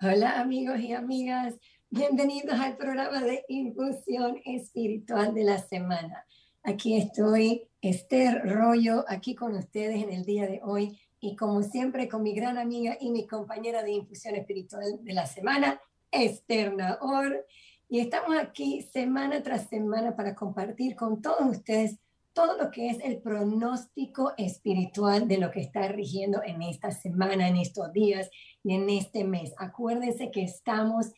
Hola amigos y amigas, bienvenidos al programa de Infusión Espiritual de la Semana. Aquí estoy, Esther Rollo, aquí con ustedes en el día de hoy y como siempre con mi gran amiga y mi compañera de Infusión Espiritual de la Semana, Esther Naor. Y estamos aquí semana tras semana para compartir con todos ustedes todo lo que es el pronóstico espiritual de lo que está rigiendo en esta semana, en estos días y en este mes. Acuérdense que estamos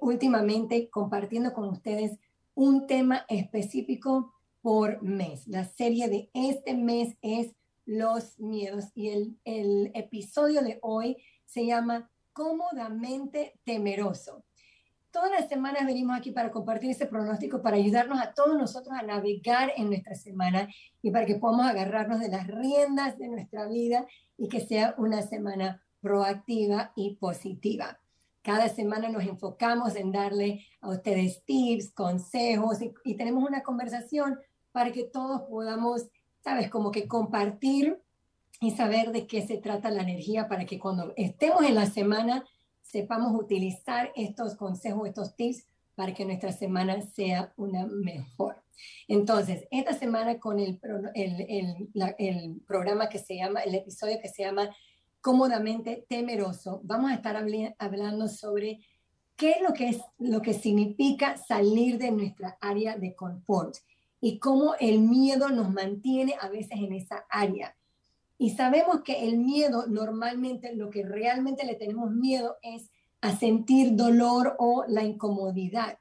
últimamente compartiendo con ustedes un tema específico por mes. La serie de este mes es los miedos y el, el episodio de hoy se llama Cómodamente Temeroso. Todas las semanas venimos aquí para compartir ese pronóstico, para ayudarnos a todos nosotros a navegar en nuestra semana y para que podamos agarrarnos de las riendas de nuestra vida y que sea una semana proactiva y positiva. Cada semana nos enfocamos en darle a ustedes tips, consejos y, tenemos una conversación para que todos podamos, sabes, como que compartir y saber de qué se trata la energía para que cuando estemos en la semana sepamos utilizar estos consejos, estos tips para que nuestra semana sea una mejor. Entonces, esta semana con el, el, el, programa que se llama, el episodio que se llama Cómodamente Temeroso, vamos a estar hablando sobre qué es lo que, es, lo que significa salir de nuestra área de confort y cómo el miedo nos mantiene a veces en esa área. Y sabemos que el miedo normalmente lo que realmente le tenemos miedo es a sentir dolor o la incomodidad.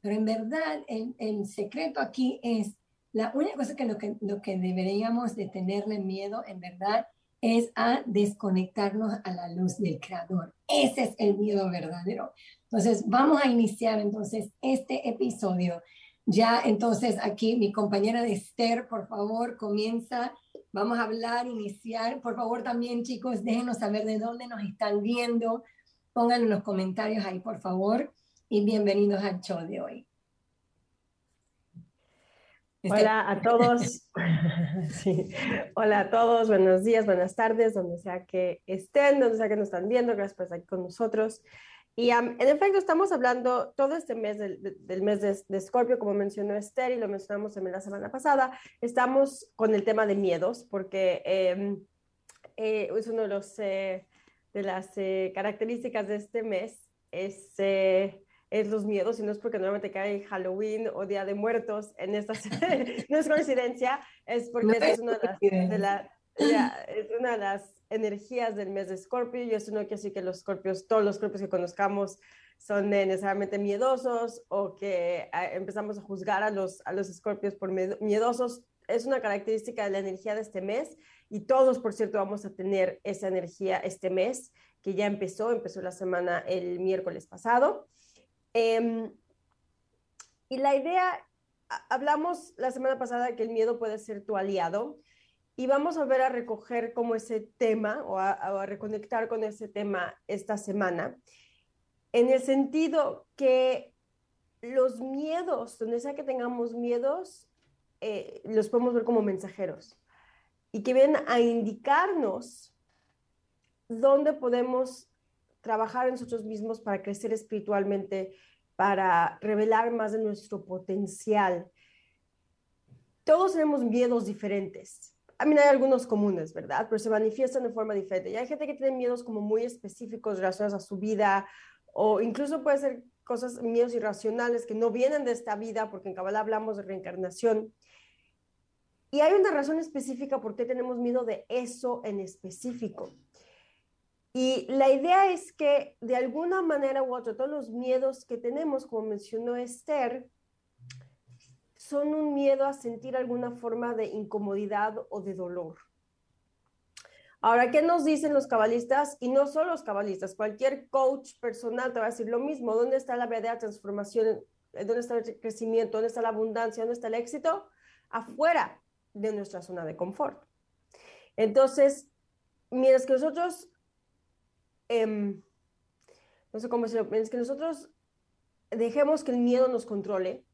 Pero en verdad el, el secreto aquí es, la única cosa que lo, que lo que deberíamos de tenerle miedo en verdad es a desconectarnos a la luz del creador. Ese es el miedo verdadero. Entonces vamos a iniciar entonces este episodio. Ya entonces aquí mi compañera de Esther, por favor, comienza Vamos a hablar, iniciar. Por favor, también, chicos, déjenos saber de dónde nos están viendo. Pongan en los comentarios ahí, por favor. Y bienvenidos al show de hoy. Este Hola a todos. Hola a todos. Buenos días, buenas tardes, donde sea que estén, donde sea que nos están viendo. Gracias por estar con nosotros. Y en efecto, estamos hablando todo este mes del, mes de, de, Scorpio, como mencionó Esther y lo mencionamos también la semana pasada. Estamos con el tema de miedos, porque em, eh, es uno de, los, eh, de las eh, características de este mes, es, es los miedos, y no es porque normalmente cae Halloween o Día de Muertos en esta no es coincidencia, es porque es, una de las, es una de las energías del mes de Scorpio y eso no quiere decir que los Scorpios, todos los Scorpios que conozcamos son necesariamente miedosos o que ah, empezamos a juzgar a los, a los Scorpios por miedosos. Es una característica de la energía de este mes y todos, por cierto, vamos a tener esa energía este mes que ya empezó, empezó la semana el miércoles pasado. Em, y la idea, hablamos la semana pasada que el miedo puede ser tu aliado y vamos a ver a recoger como ese tema o a, reconectar con ese tema esta semana, en el sentido que los miedos, donde sea que tengamos miedos, eh, los podemos ver como mensajeros y que vienen a indicarnos dónde podemos trabajar en nosotros mismos para crecer espiritualmente, para revelar más de nuestro potencial. Todos tenemos miedos diferentes mí hay algunos comunes, ¿verdad? Pero se manifiestan de forma diferente. Y hay gente que tiene miedos como muy específicos relacionados a su vida o incluso puede ser cosas, miedos irracionales que no vienen de esta vida, porque en Kabbalah hablamos de reencarnación. Y hay una razón específica por qué tenemos miedo de eso en específico. Y la idea es que de alguna manera u otra, todos los miedos que tenemos, como mencionó Esther, son un miedo a sentir alguna forma de incomodidad o de dolor. Ahora, ¿qué nos dicen los cabalistas? Y no solo los cabalistas, cualquier coach personal te va a decir lo mismo. ¿Dónde está la verdadera transformación? ¿Dónde está el crecimiento? ¿Dónde está la abundancia? ¿Dónde está el éxito? Afuera de nuestra zona de confort. Entonces, mientras que nosotros, em, no sé cómo decirlo, mientras que nosotros dejemos que el miedo nos controle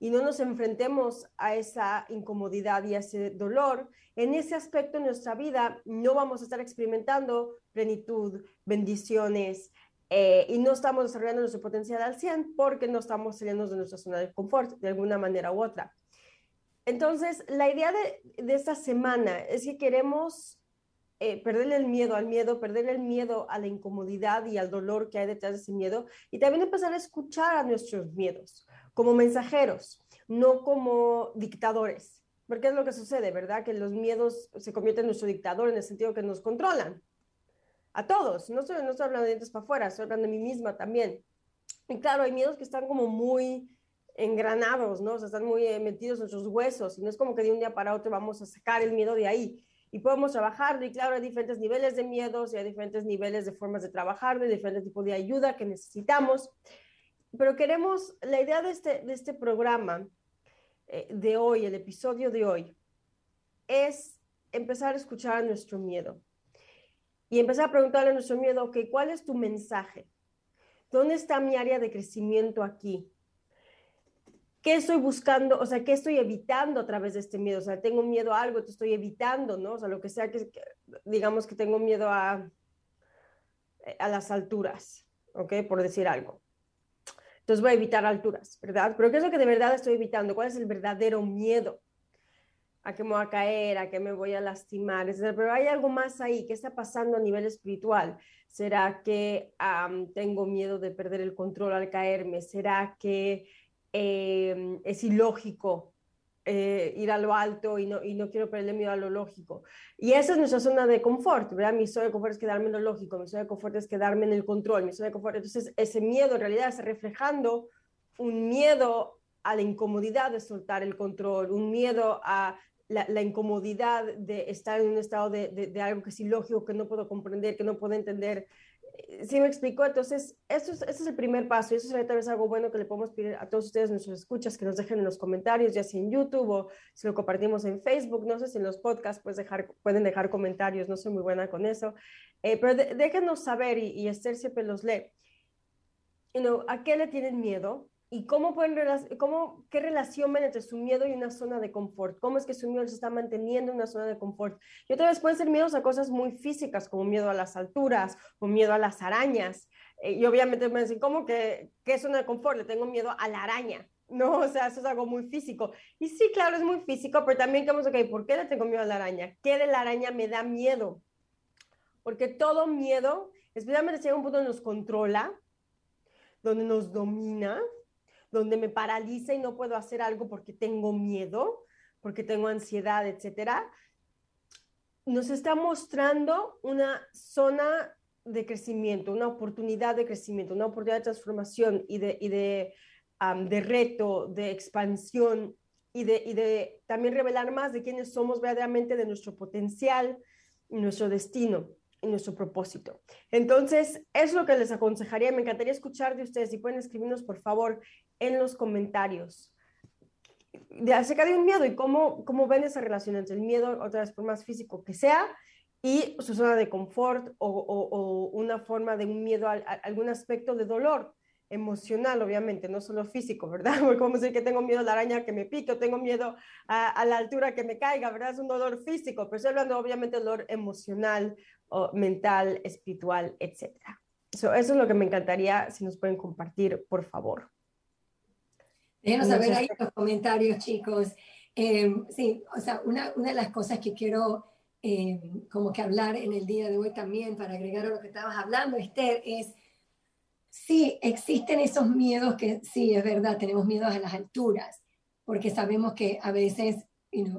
y no nos enfrentemos a esa incomodidad y a ese dolor, en ese aspecto de nuestra vida no vamos a estar experimentando plenitud, bendiciones, eh, y no estamos desarrollando nuestro potencial al 100 porque no estamos saliendo de nuestra zona de confort de alguna manera u otra. Entonces, la idea de, esta semana es que queremos eh, perderle el miedo al miedo, perderle el miedo a la incomodidad y al dolor que hay detrás de ese miedo y también empezar a escuchar a nuestros miedos como mensajeros, no como dictadores. Porque es lo que sucede, ¿verdad? Que los miedos se convierten en nuestro dictador en el sentido que nos controlan. A todos. No estoy, no estoy hablando de dientes para afuera, estoy hablando de mí misma también. Y claro, hay miedos que están como muy engranados, ¿no? O sea, están muy eh, metidos en nuestros huesos y no es como que de un día para otro vamos a sacar el miedo de ahí y podemos trabajarlo. Y claro, hay diferentes niveles de miedos y hay diferentes niveles de formas de trabajarlo y diferentes tipos de ayuda que necesitamos. Pero queremos, la idea de este, de este programa eh, de hoy, el episodio de hoy, es empezar a escuchar nuestro miedo y empezar a preguntarle a nuestro miedo, ok, ¿cuál es tu mensaje? ¿Dónde está mi área de crecimiento aquí? ¿qué estoy buscando? O sea, ¿qué estoy evitando a través de este miedo? O sea, tengo miedo a algo, te estoy evitando, ¿no? O sea, lo que sea que, digamos que tengo miedo a, a las alturas, ¿ok? Por decir algo. Entonces voy a evitar alturas, ¿verdad? Pero ¿qué es lo que de verdad estoy evitando? ¿Cuál es el verdadero miedo? ¿A qué me voy a caer? ¿A qué me voy a lastimar? Pero hay algo más ahí. ¿Qué está pasando a nivel espiritual? ¿Será que tengo miedo de perder el control al caerme? ¿Será que Em, es ilógico eh, ir a lo alto y no, y no quiero perderle miedo a lo lógico. Y esa es nuestra zona de confort, ¿verdad? Mi zona de confort es quedarme en lo lógico, mi zona de confort es quedarme en el control, mi zona de confort. Entonces, ese miedo en realidad está reflejando un miedo a la incomodidad de soltar el control, un miedo a la, incomodidad de estar en un estado de, de, de, algo que es ilógico, que no puedo comprender, que no puedo entender, sí me explicó, entonces, eso es, ese es el primer paso y eso sería tal vez algo bueno que le podemos pedir a todos ustedes, nuestros escuchas, que nos dejen en los comentarios, ya sea en YouTube o si lo compartimos en Facebook, no sé si en los podcasts pues pueden dejar comentarios, no soy muy buena con eso, eh, pero déjenos saber y, y Esther siempre los lee. ¿A qué le tienen miedo? Y cómo pueden cómo, qué relación ven entre su miedo y una zona de confort, cómo es que su miedo se está manteniendo en una zona de confort. Y otra vez pueden ser miedos a cosas muy físicas, como miedo a las alturas o miedo a las arañas. Eh, y obviamente me dicen, ¿cómo que qué zona de confort? Le tengo miedo a la araña. No, o sea, eso es algo muy físico. Y sí, claro, es muy físico, pero también vamos, ok, ¿por qué le tengo miedo a la araña? ¿Qué de la araña me da miedo? Porque todo miedo, especialmente hay un punto donde nos controla, donde nos domina, donde me paraliza y no puedo hacer algo porque tengo miedo, porque tengo ansiedad, etcétera, nos está mostrando una zona de crecimiento, una oportunidad de crecimiento, una oportunidad de transformación y de, de, de reto, de expansión y de, y de también revelar más de quiénes somos verdaderamente, de nuestro potencial y nuestro destino y nuestro propósito. Entonces, es lo que les aconsejaría. Me encantaría escuchar de ustedes. Si pueden escribirnos, por favor, en los comentarios de acerca de un miedo y cómo, cómo ven esa relación entre el miedo, otra vez por más físico que sea, y su zona de confort o, una forma de un miedo algún aspecto de dolor emocional, obviamente, no solo físico, ¿verdad? Porque vamos decir que tengo miedo a la araña que me pique, o tengo miedo a, la altura que me caiga, ¿verdad? Es un dolor físico, pero estoy hablando obviamente dolor emocional, o mental, espiritual, etc. eso es lo que me encantaría si nos pueden compartir, por favor. Déjenos saber ahí los comentarios, chicos. Eh, sí, o sea, una, una, de las cosas que quiero eh, como que hablar en el día de hoy también, para agregar a lo que estabas hablando, Esther, es, sí, existen esos miedos que sí, es verdad, tenemos miedos a las alturas, porque sabemos que a veces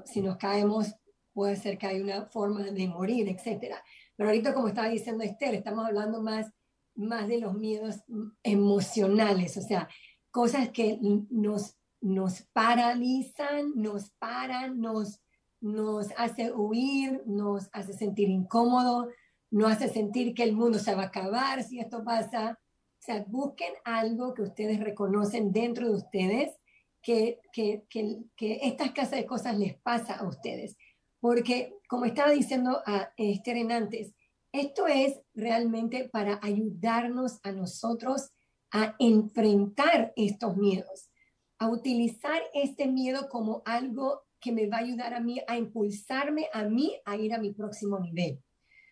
si nos caemos puede ser que hay una forma de morir, etcétera. Pero ahorita, como estaba diciendo Esther, estamos hablando más, más de los miedos emocionales, o sea, cosas que nos, nos paralizan, nos paran, nos, nos hace huir, nos hace sentir incómodo, nos hace sentir que el mundo se va a acabar si esto pasa. O sea, busquen algo que ustedes reconocen dentro de ustedes, que, que, que, que estas casas de cosas les pasa a ustedes. Porque, como estaba diciendo a Esther en antes, esto es realmente para ayudarnos a nosotros a enfrentar estos miedos, a utilizar este miedo como algo que me va a ayudar a mí a impulsarme a mí a ir a mi próximo nivel.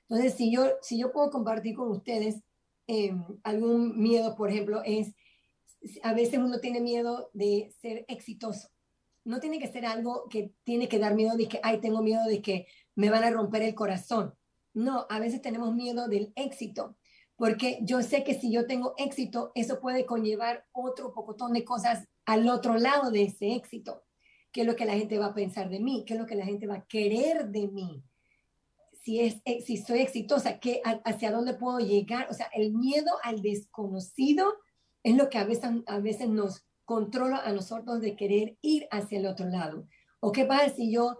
Entonces, si yo, si yo puedo compartir con ustedes em, algún miedo, por ejemplo, es, a veces uno tiene miedo de ser exitoso. No tiene que ser algo que tiene que dar miedo de que, ay, tengo miedo de que me van a romper el corazón. No, a veces tenemos miedo del éxito, porque yo sé que si yo tengo éxito, eso puede conllevar otro pocotón de cosas al otro lado de ese éxito qué es lo que la gente va a pensar de mí, qué es lo que la gente va a querer de mí. Si, es, eh, si soy exitosa, ¿qué, hacia dónde puedo llegar. O sea, el miedo al desconocido es lo que a veces, a veces nos controla a nosotros de querer ir hacia el otro lado. ¿O qué pasa si yo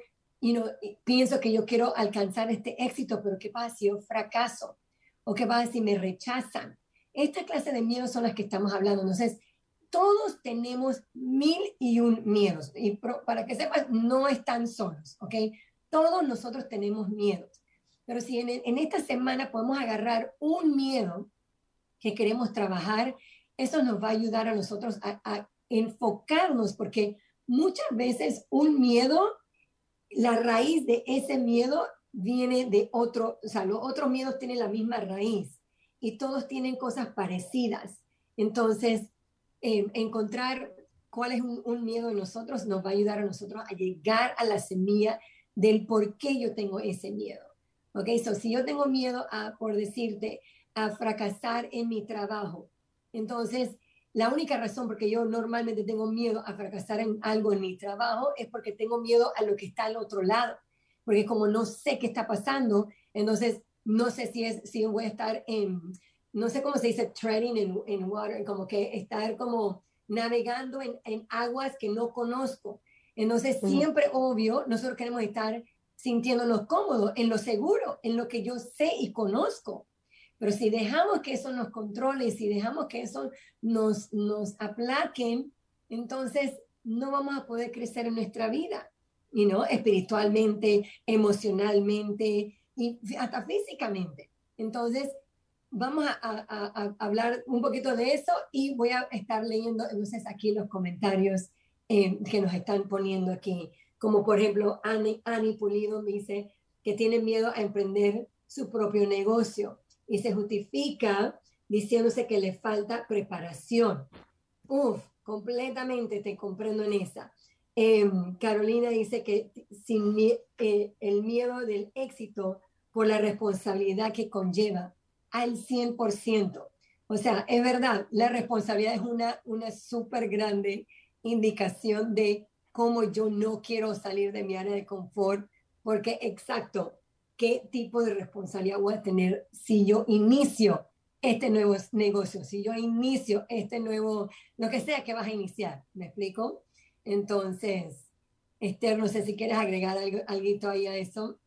pienso que yo quiero alcanzar este éxito, pero qué pasa si yo fracaso? ¿O qué pasa si me rechazan? Esta clase de miedos son las que estamos hablando. Entonces, todos tenemos mil y un miedos. Y para que sepas, no están solos, ¿ok? Todos nosotros tenemos miedos. Pero si en, esta semana podemos agarrar un miedo que queremos trabajar, eso nos va a ayudar a nosotros a, enfocarnos, porque muchas veces un miedo, la raíz de ese miedo viene de otro, o sea, los otros miedos tienen la misma raíz y todos tienen cosas parecidas. Entonces, eh, encontrar cuál es un, miedo en nosotros nos va a ayudar a nosotros a llegar a la semilla del por qué yo tengo ese miedo. Ok, so si yo tengo miedo a, por decirte, a fracasar en mi trabajo, entonces la única razón por que yo normalmente tengo miedo a fracasar en algo en mi trabajo es porque tengo miedo a lo que está al otro lado. Porque como no sé qué está pasando, entonces no sé si, es, si voy a estar en, no sé cómo se dice, treading in, water, como que estar como navegando en, en aguas que no conozco. Entonces, siempre, obvio, nosotros queremos estar sintiéndonos cómodos, en lo seguro, en lo que yo sé y conozco. Pero si dejamos que eso nos controle, si dejamos que eso nos, nos aplaquen, entonces no vamos a poder crecer en nuestra vida, y no espiritualmente, emocionalmente y hasta físicamente. Entonces, vamos a, hablar un poquito de eso y voy a estar leyendo entonces aquí los comentarios eh, que nos están poniendo aquí. Como por ejemplo, Annie Pulido dice que tiene miedo a emprender su propio negocio y se justifica diciéndose que le falta preparación. Uf, completamente te comprendo en esa. Em, Carolina dice que sin eh, el miedo del éxito por la responsabilidad que conlleva al 100%. O sea, es verdad, la responsabilidad es una, una súper grande indicación de cómo yo no quiero salir de mi área de confort, porque exacto, ¿qué tipo de responsabilidad voy a tener si yo inicio este nuevo negocio, si yo inicio este nuevo, lo que sea que vas a iniciar? ¿Me explico? Entonces, Esther, no sé si quieres agregar algo, algo ahí a eso.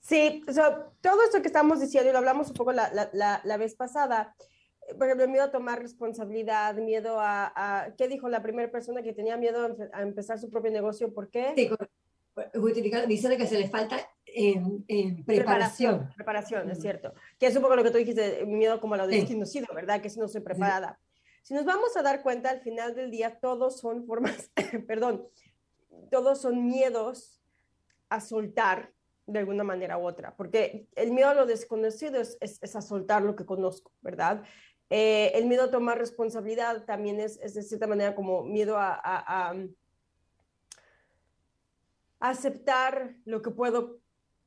Sí, todo esto que estamos diciendo, y lo hablamos un poco la, la, la, vez pasada, eh, por ejemplo, miedo a tomar responsabilidad, miedo a, a, ¿qué dijo la primera persona que tenía miedo a empezar su propio negocio? ¿Por qué? Sí, diciendo que se le falta en, preparación. Preparación, es cierto. Que es un poco lo que tú dijiste, miedo como lo de desconocido, ¿verdad? Que si no soy preparada. Si nos vamos a dar cuenta, al final del día, todos son formas, perdón, todos son miedos a soltar de alguna manera u otra, porque el miedo a lo desconocido es, es, a soltar lo que conozco, ¿verdad? Eh, el miedo a tomar responsabilidad también es, es de cierta manera como miedo a, a, aceptar lo que puedo,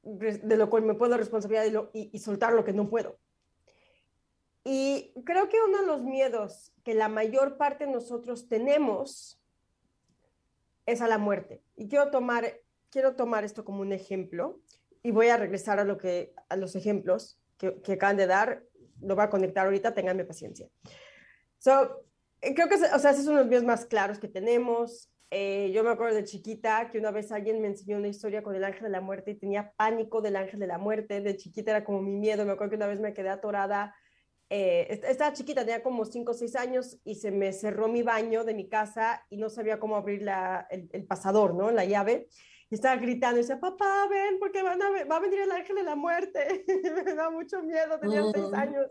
de lo cual me puedo responsabilidad y, y soltar lo que no puedo. Y creo que uno de los miedos que la mayor parte de nosotros tenemos es a la muerte. Y quiero tomar quiero tomar esto como un ejemplo y voy a regresar a, lo que, a los ejemplos que, que acaban de dar. Lo voy a conectar ahorita, tenganme paciencia. So, eh, creo que o sea, esos son los videos más claros que tenemos. Eh, yo me acuerdo de chiquita que una vez alguien me enseñó una historia con el ángel de la muerte y tenía pánico del ángel de la muerte. De chiquita era como mi miedo. Me acuerdo que una vez me quedé atorada. Eh, estaba chiquita, tenía como 5 o 6 años y se me cerró mi baño de mi casa y no sabía cómo abrir la, el, el, pasador, ¿no? La llave y estaba gritando y decía, papá, ven, porque van a, va a venir el ángel de la muerte. me da mucho miedo, tenía seis años.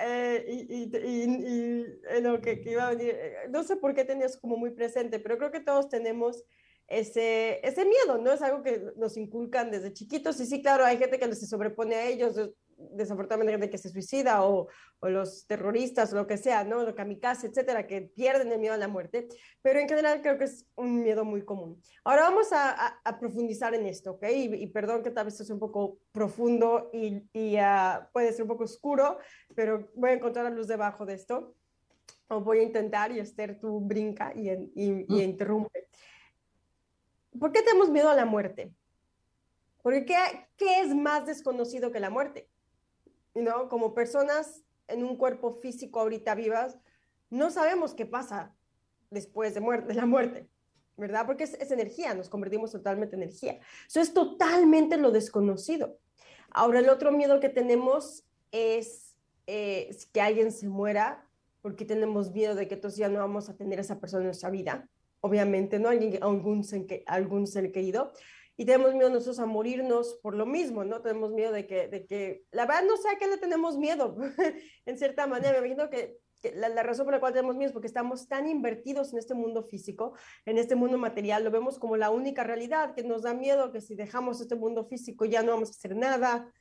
Eh, y, lo que, iba a venir, eh, no sé por qué tenías como muy presente, pero creo que todos tenemos ese, ese miedo, ¿no? Es algo que nos inculcan desde chiquitos y sí, claro, hay gente que se sobrepone a ellos, desafortunadamente gente que se suicida o, o, los terroristas o lo que sea, ¿no? Lo kamikaze, etcétera, que pierden el miedo a la muerte, pero en general creo que es un miedo muy común. Ahora vamos a, a, profundizar en esto, ¿ok? Y, perdón que tal vez esto sea un poco profundo y, y uh, puede ser un poco oscuro, pero voy a encontrar la luz debajo de esto. O voy a intentar y Esther, tú brinca y, y, y mm. interrumpe. ¿Por qué tenemos miedo a la muerte? Porque ¿qué, ¿qué, es más desconocido que la muerte? ¿No? Como personas en un cuerpo físico ahorita vivas, no sabemos qué pasa después de, muerte, de la muerte, ¿verdad? Porque es, energía, nos convertimos totalmente en energía. Eso es totalmente lo desconocido. Ahora, el otro miedo que tenemos es eh, que alguien se muera, porque tenemos miedo de que entonces ya no vamos a tener a esa persona en nuestra vida obviamente, ¿no? Alguien, algún, algún ser querido. Y tenemos miedo nosotros a morirnos por lo mismo, ¿no? Tenemos miedo de que, de que la verdad no sé a qué le tenemos miedo, en cierta manera. Me imagino que, la, la, razón por la cual tenemos miedo es porque estamos tan invertidos en este mundo físico, en este mundo material, lo vemos como la única realidad, que nos da miedo que si dejamos este mundo físico ya no vamos a hacer nada,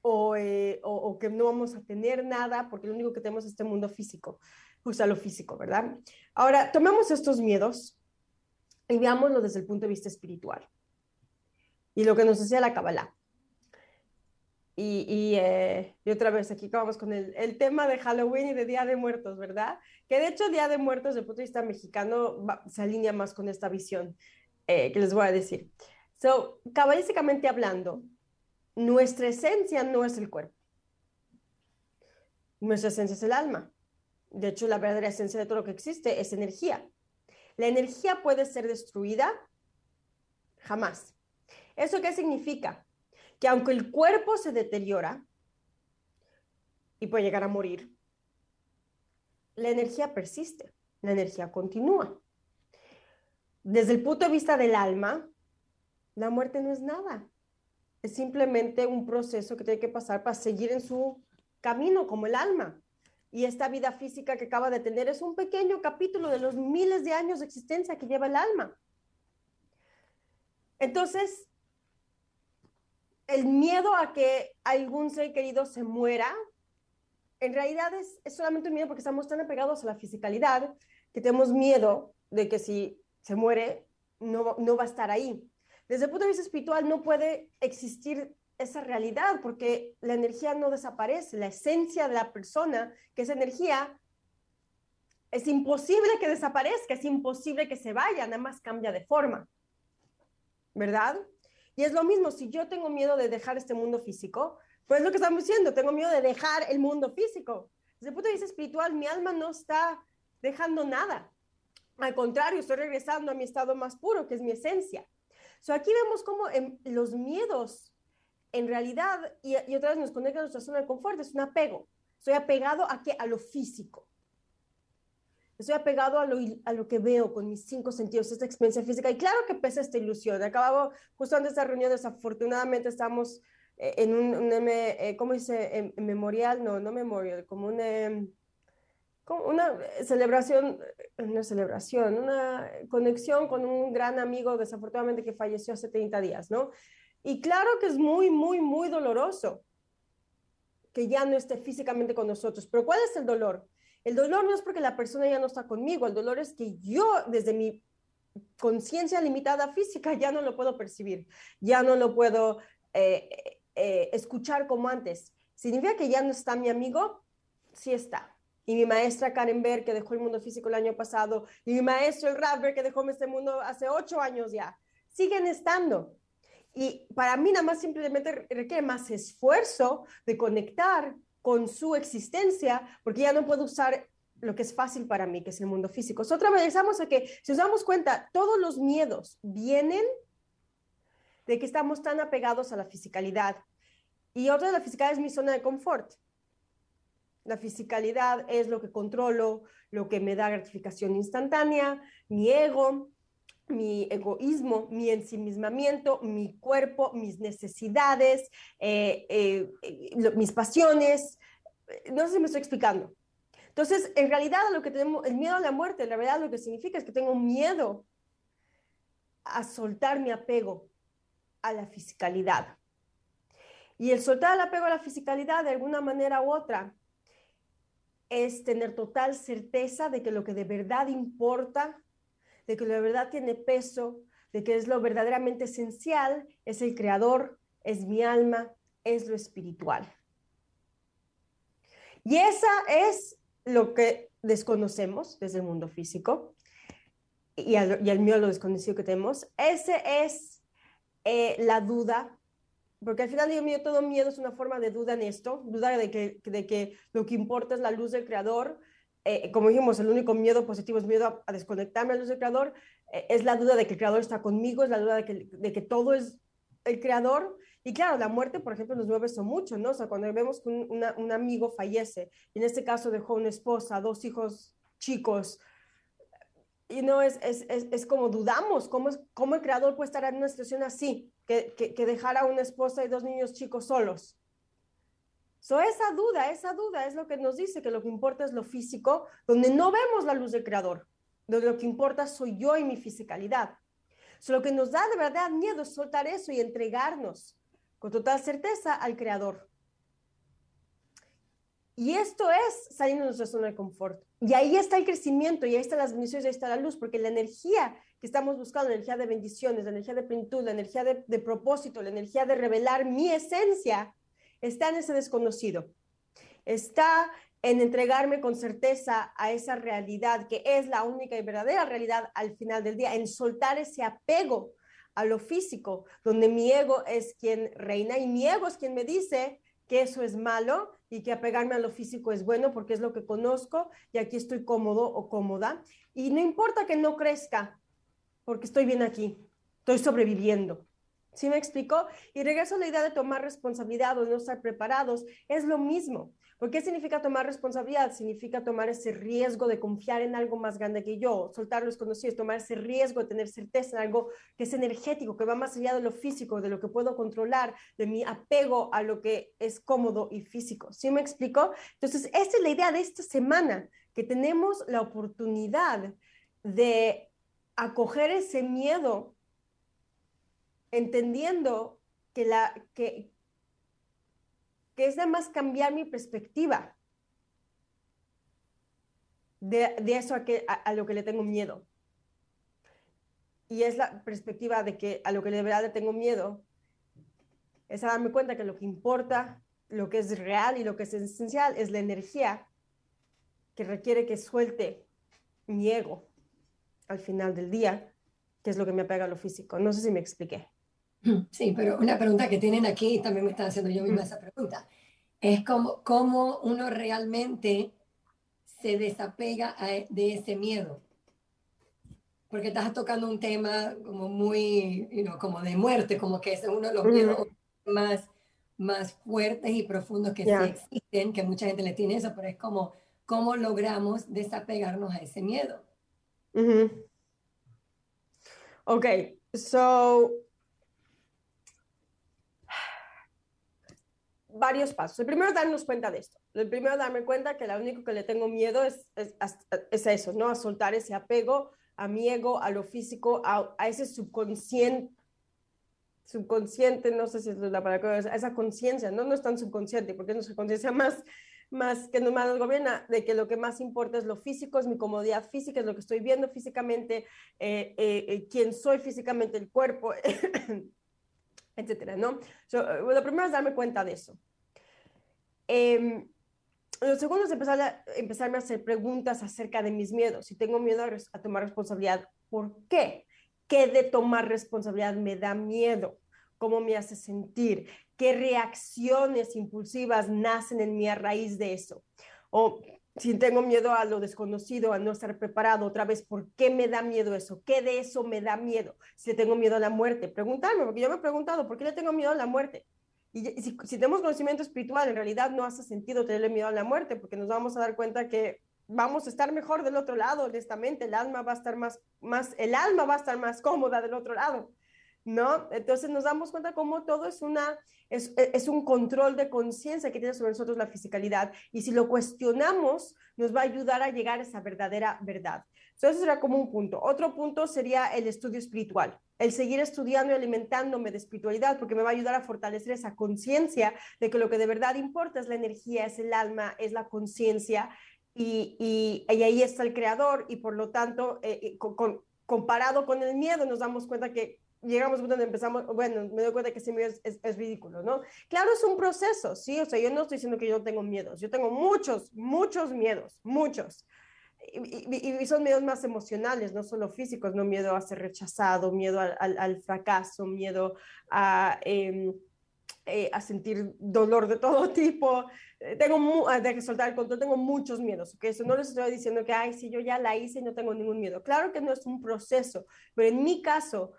o, eh, o, o, que no vamos a tener nada, porque lo único que tenemos es este mundo físico pues a lo físico, ¿verdad? Ahora, tomemos estos miedos y veámoslo desde el punto de vista espiritual. Y lo que nos decía la Kabbalah. Y, eh, y, otra vez, aquí vamos con el, el, tema de Halloween y de Día de Muertos, ¿verdad? Que de hecho Día de Muertos, desde el punto de vista mexicano, se alinea más con esta visión eh, que les voy a decir. So, cabalísticamente hablando, nuestra esencia no es el cuerpo. Nuestra esencia es el alma. De hecho, la verdadera esencia de todo lo que existe es energía. La energía puede ser destruida jamás. ¿Eso qué significa? Que aunque el cuerpo se deteriora y puede llegar a morir, la energía persiste, la energía continúa. Desde el punto de vista del alma, la muerte no es nada. Es simplemente un proceso que tiene que pasar para seguir en su camino como el alma y esta vida física que acaba de tener es un pequeño capítulo de los miles de años de existencia que lleva el alma. Entonces, el miedo a que algún ser querido se muera, en realidad es, solamente un miedo porque estamos tan apegados a la fisicalidad que tenemos miedo de que si se muere, no, no va a estar ahí. Desde el punto de vista espiritual, no puede existir esa realidad, porque la energía no desaparece, la esencia de la persona, que es energía, es imposible que desaparezca, es imposible que se vaya, nada más cambia de forma, ¿verdad? Y es lo mismo, si yo tengo miedo de dejar este mundo físico, pues lo que estamos diciendo, tengo miedo de dejar el mundo físico. Desde el punto de vista espiritual, mi alma no está dejando nada. Al contrario, estoy regresando a mi estado más puro, que es mi esencia. So, aquí vemos cómo en los miedos en realidad, y, otra vez nos conecta a nuestra zona de confort, es un apego. Estoy apegado a, qué? a lo físico. Estoy apegado a lo, a lo que veo con mis cinco sentidos, esta experiencia física. Y claro que pesa esta ilusión. Acababa justo antes de esta reunión, desafortunadamente estamos eh, en un, un eh, ¿cómo dice? En, memorial, no, no memorial, como un... Em, como una celebración, una celebración, una conexión con un gran amigo desafortunadamente que falleció hace 30 días, ¿no? Y claro que es muy, muy, muy doloroso que ya no esté físicamente con nosotros. Pero ¿cuál es el dolor? El dolor no es porque la persona ya no está conmigo, el dolor es que yo desde mi conciencia limitada física ya no lo puedo percibir, ya no lo puedo eh, eh, escuchar como antes. ¿Significa que ya no está mi amigo? Sí está. Y mi maestra Karen Berg, que dejó el mundo físico el año pasado, y mi maestro el Radberg, que dejó este mundo hace ocho años ya, siguen estando. Y para mí nada más simplemente requiere más esfuerzo de conectar con su existencia, porque ya no puedo usar lo que es fácil para mí, que es el mundo físico. otra vez regresamos a que, si nos damos cuenta, todos los miedos vienen de que estamos tan apegados a la fisicalidad. Y otra de la fisicalidad es mi zona de confort. La fisicalidad es lo que controlo, lo que me da gratificación instantánea, mi ego, mi egoísmo, mi ensimismamiento, mi cuerpo, mis necesidades, eh, eh, mis pasiones. No sé si me estoy explicando. Entonces, en realidad, lo que tenemos, el miedo a la muerte, la verdad lo que significa es que tengo miedo a soltar mi apego a la fisicalidad. Y el soltar el apego a la fisicalidad, de alguna manera u otra, es tener total certeza de que lo que de verdad importa de que de verdad tiene peso, de que es lo verdaderamente esencial, es el creador, es mi alma, es lo espiritual. Y esa es lo que desconocemos desde el mundo físico y al, y mío lo desconocido que tenemos. Ese es eh, la duda, porque al final digo mío, todo miedo es una forma de duda en esto, duda de que, de que lo que importa es la luz del creador, eh, como dijimos, el único miedo positivo es miedo a, desconectarme a luz del creador, eh, es la duda de que el creador está conmigo, es la duda de que, de que todo es el creador. Y claro, la muerte, por ejemplo, nos mueve eso mucho, ¿no? O sea, cuando vemos que un, amigo fallece, en este caso dejó una esposa, dos hijos chicos, y no es, es, es, como dudamos, ¿cómo, ¿cómo el creador puede estar en una situación así, que, que, que dejar a una esposa y dos niños chicos solos? So, esa duda, esa duda es lo que nos dice que lo que importa es lo físico, donde no vemos la luz del creador, donde lo que importa soy yo y mi fisicalidad. So, lo que nos da de verdad miedo es soltar eso y entregarnos con total certeza al creador. Y esto es salir de nuestra zona de confort. Y ahí está el crecimiento, y ahí están las bendiciones, y ahí está la luz, porque la energía que estamos buscando, la energía de bendiciones, la energía de plenitud, la energía de, de propósito, la energía de revelar mi esencia, está en ese desconocido, está en entregarme con certeza a esa realidad que es la única y verdadera realidad al final del día, en soltar ese apego a lo físico, donde mi ego es quien reina y mi ego es quien me dice que eso es malo y que apegarme a lo físico es bueno porque es lo que conozco y aquí estoy cómodo o cómoda. Y no importa que no crezca, porque estoy bien aquí, estoy sobreviviendo. ¿Sí me explico? Y regreso a la idea de tomar responsabilidad o no estar preparados. Es lo mismo. ¿Por qué significa tomar responsabilidad? Significa tomar ese riesgo de confiar en algo más grande que yo, soltar los conocidos, tomar ese riesgo de tener certeza en algo que es energético, que va más allá de lo físico, de lo que puedo controlar, de mi apego a lo que es cómodo y físico. ¿Sí me explico? Entonces, esta es la idea de esta semana, que tenemos la oportunidad de acoger ese miedo entendiendo que, es más cambiar mi perspectiva de, eso a, lo que le tengo miedo. Y es la perspectiva de que a lo que de verdad le tengo miedo, es a darme cuenta que lo que importa, lo que es real y lo que es esencial es la energía que requiere que suelte mi ego al final del día, que es lo que me apega a lo físico. No sé si me expliqué. Sí, pero una pregunta que tienen aquí, también me están haciendo yo misma esa pregunta, es cómo, cómo uno realmente se desapega de ese miedo. Porque estás tocando un tema como muy, como de muerte, como que es uno de los miedos más, más fuertes y profundos que existen, que mucha gente le tiene eso, pero es como, ¿cómo logramos desapegarnos a ese miedo? Ok, so varios pasos. El primero, darnos cuenta de esto. El primero, darme cuenta que lo único que le tengo miedo es, es, eso, ¿no? A soltar ese apego a mi ego, a lo físico, a, ese subconsciente, subconsciente, no sé si es la palabra, a esa conciencia, ¿no? No es tan subconsciente, porque es nuestra conciencia más, más que nos, nos gobierna, de que lo que más importa es lo físico, es mi comodidad física, es lo que estoy viendo físicamente, eh, eh, eh quién soy físicamente, el cuerpo. etcétera, ¿no? lo primero es darme cuenta de eso. Eh, lo segundo es empezar a, empezarme a hacer preguntas acerca de mis miedos. Si tengo miedo a, tomar responsabilidad, ¿por qué? ¿Qué de tomar responsabilidad me da miedo? ¿Cómo me hace sentir? ¿Qué reacciones impulsivas nacen en mí a raíz de eso? O si tengo miedo a lo desconocido, a no estar preparado otra vez, ¿por qué me da miedo eso? ¿Qué de eso me da miedo? Si tengo miedo a la muerte, preguntarme, porque yo me he preguntado, ¿por qué le tengo miedo a la muerte? Y si, tenemos conocimiento espiritual, en realidad no hace sentido tenerle miedo a la muerte, porque nos vamos a dar cuenta que vamos a estar mejor del otro lado, honestamente, el alma va a estar más, más, el alma va a estar más cómoda del otro lado. ¿no? Entonces nos damos cuenta cómo todo es, una, es, es un control de conciencia que tiene sobre nosotros la fisicalidad y si lo cuestionamos nos va a ayudar a llegar a esa verdadera verdad. Entonces, ese será como un punto. Otro punto sería el estudio espiritual, el seguir estudiando y alimentándome de espiritualidad, porque me va a ayudar a fortalecer esa conciencia de que lo que de verdad importa es la energía, es el alma, es la conciencia, y, y, ahí está el creador, y por lo tanto, eh, eh, comparado con el miedo, nos damos cuenta que llegamos a donde empezamos, bueno, me doy cuenta que ese miedo es, es, ridículo, ¿no? Claro, es un proceso, ¿sí? O sea, yo no estoy diciendo que yo tengo miedos, yo tengo muchos, muchos miedos, muchos. Y, y, son miedos más emocionales, no solo físicos, no miedo a ser rechazado, miedo al, al, fracaso, miedo a, em, eh, a sentir dolor de todo tipo. Eh, tengo, de soltar el control, tengo muchos miedos, que eso no les estoy diciendo que, ay, si yo ya la hice y no tengo ningún miedo. Claro que no es un proceso, pero en mi caso,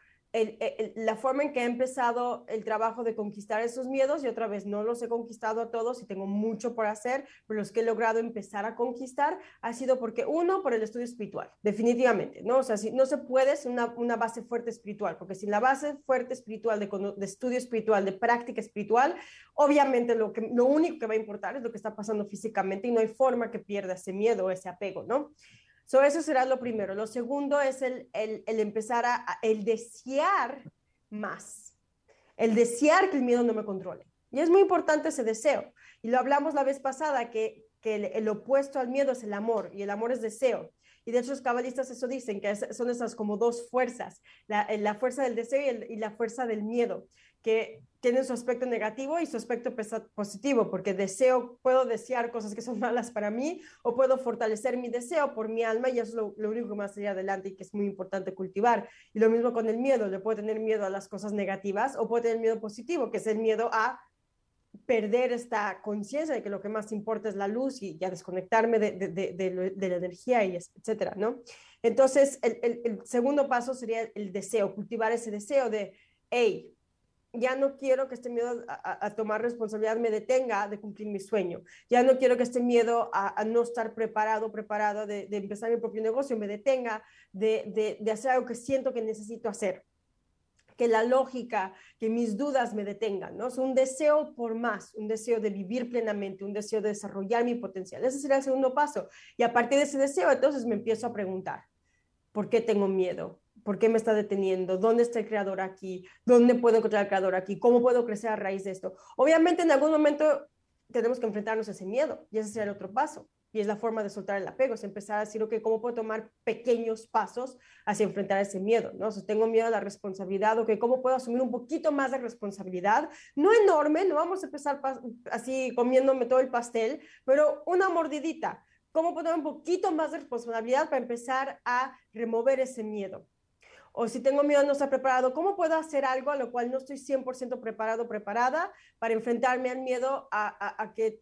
la forma en que he empezado el trabajo de conquistar esos miedos y otra vez no los he conquistado a todos y tengo mucho por hacer, pero los que he logrado empezar a conquistar ha sido porque uno, por el estudio espiritual, definitivamente, ¿no? O sea, si, no se puede sin una, una, base fuerte espiritual, porque sin la base fuerte espiritual, de, de, estudio espiritual, de práctica espiritual, obviamente lo, que, lo único que va a importar es lo que está pasando físicamente y no hay forma que pierda ese miedo ese apego, ¿no? So, eso será lo primero. Lo segundo es el, el, empezar a, el desear más, el desear que el miedo no me controle. Y es muy importante ese deseo. Y lo hablamos la vez pasada, que, que el, el, opuesto al miedo es el amor, y el amor es deseo. Y de hecho los cabalistas eso dicen, que son esas como dos fuerzas, la, la fuerza del deseo y, y, la fuerza del miedo que tienen su aspecto negativo y su aspecto positivo, porque deseo, puedo desear cosas que son malas para mí o puedo fortalecer mi deseo por mi alma y eso es lo, único que más allá adelante y que es muy importante cultivar. Y lo mismo con el miedo, le puedo tener miedo a las cosas negativas o puedo tener miedo positivo, que es el miedo a perder esta conciencia de que lo que más importa es la luz y ya desconectarme de, de, la energía y etcétera, ¿no? Entonces, el, el segundo paso sería el deseo, cultivar ese deseo de, hey, ya no quiero que este miedo a, tomar responsabilidad me detenga de cumplir mi sueño. Ya no quiero que este miedo a, no estar preparado, preparado de, empezar mi propio negocio me detenga de, de, hacer algo que siento que necesito hacer. Que la lógica, que mis dudas me detengan, ¿no? Es un deseo por más, un deseo de vivir plenamente, un deseo de desarrollar mi potencial. Ese sería el segundo paso. Y a partir de ese deseo, entonces me empiezo a preguntar, ¿por qué tengo miedo? ¿Por qué me está deteniendo? ¿Dónde está el creador aquí? ¿Dónde puedo encontrar al creador aquí? ¿Cómo puedo crecer a raíz de esto? Obviamente en algún momento tenemos que enfrentarnos a ese miedo y ese sería el otro paso. Y es la forma de soltar el apego, es empezar a decir, ok, ¿cómo puedo tomar pequeños pasos hacia enfrentar ese miedo? ¿no? Si tengo miedo a la responsabilidad, ok, ¿cómo puedo asumir un poquito más de responsabilidad? No enorme, no vamos a empezar así comiéndome todo el pastel, pero una mordidita. ¿Cómo puedo tomar un poquito más de responsabilidad para empezar a remover ese miedo? O si tengo miedo a no estar preparado, ¿cómo puedo hacer algo a lo cual no estoy 100% preparado, preparada para enfrentarme al miedo a, que,